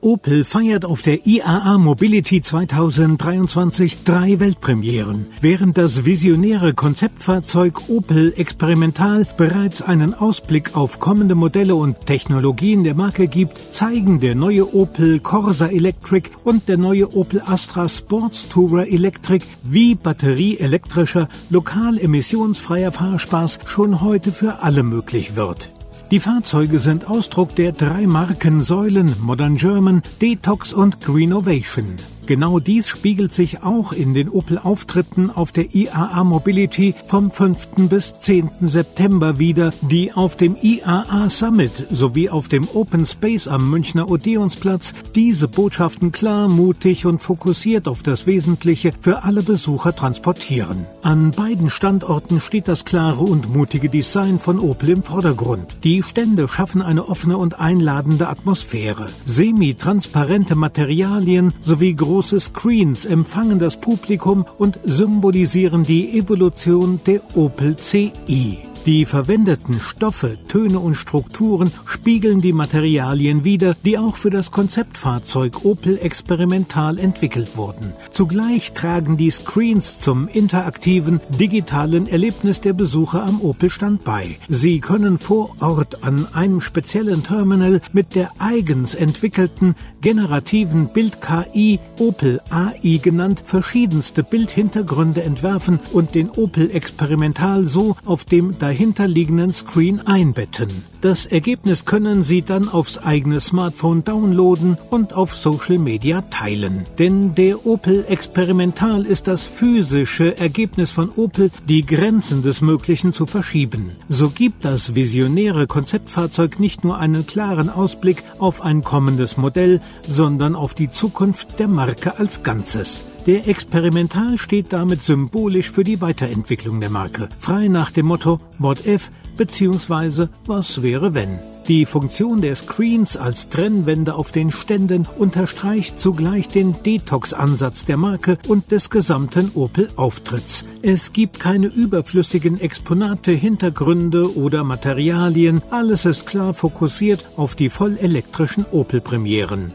Opel feiert auf der IAA Mobility 2023 drei Weltpremieren. Während das visionäre Konzeptfahrzeug Opel Experimental bereits einen Ausblick auf kommende Modelle und Technologien der Marke gibt, zeigen der neue Opel Corsa Electric und der neue Opel Astra Sports Tourer Electric, wie batterieelektrischer, lokal emissionsfreier Fahrspaß schon heute für alle möglich wird. Die Fahrzeuge sind Ausdruck der drei Markensäulen Modern German, Detox und Greenovation. Genau dies spiegelt sich auch in den Opel-Auftritten auf der IAA Mobility vom 5. bis 10. September wieder, die auf dem IAA Summit sowie auf dem Open Space am Münchner Odeonsplatz diese Botschaften klar, mutig und fokussiert auf das Wesentliche für alle Besucher transportieren. An beiden Standorten steht das klare und mutige Design von Opel im Vordergrund. Die Stände schaffen eine offene und einladende Atmosphäre. Semi-transparente Materialien sowie große große Screens empfangen das Publikum und symbolisieren die Evolution der Opel CI. Die verwendeten Stoffe, Töne und Strukturen spiegeln die Materialien wider, die auch für das Konzeptfahrzeug Opel experimental entwickelt wurden. Zugleich tragen die Screens zum interaktiven, digitalen Erlebnis der Besucher am Opel-Stand bei. Sie können vor Ort an einem speziellen Terminal mit der eigens entwickelten generativen Bild-KI, Opel AI genannt, verschiedenste Bildhintergründe entwerfen und den Opel experimental so auf dem dahinterliegenden Screen einbetten. Das Ergebnis können Sie dann aufs eigene Smartphone downloaden und auf Social Media teilen. Denn der Opel Experimental ist das physische Ergebnis von Opel, die Grenzen des Möglichen zu verschieben. So gibt das visionäre Konzeptfahrzeug nicht nur einen klaren Ausblick auf ein kommendes Modell, sondern auf die Zukunft der Marke als Ganzes. Der Experimental steht damit symbolisch für die Weiterentwicklung der Marke, frei nach dem Motto What if bzw. Was wäre wenn. Die Funktion der Screens als Trennwände auf den Ständen unterstreicht zugleich den Detox-Ansatz der Marke und des gesamten Opel-Auftritts. Es gibt keine überflüssigen Exponate, Hintergründe oder Materialien. Alles ist klar fokussiert auf die vollelektrischen Opel-Premieren.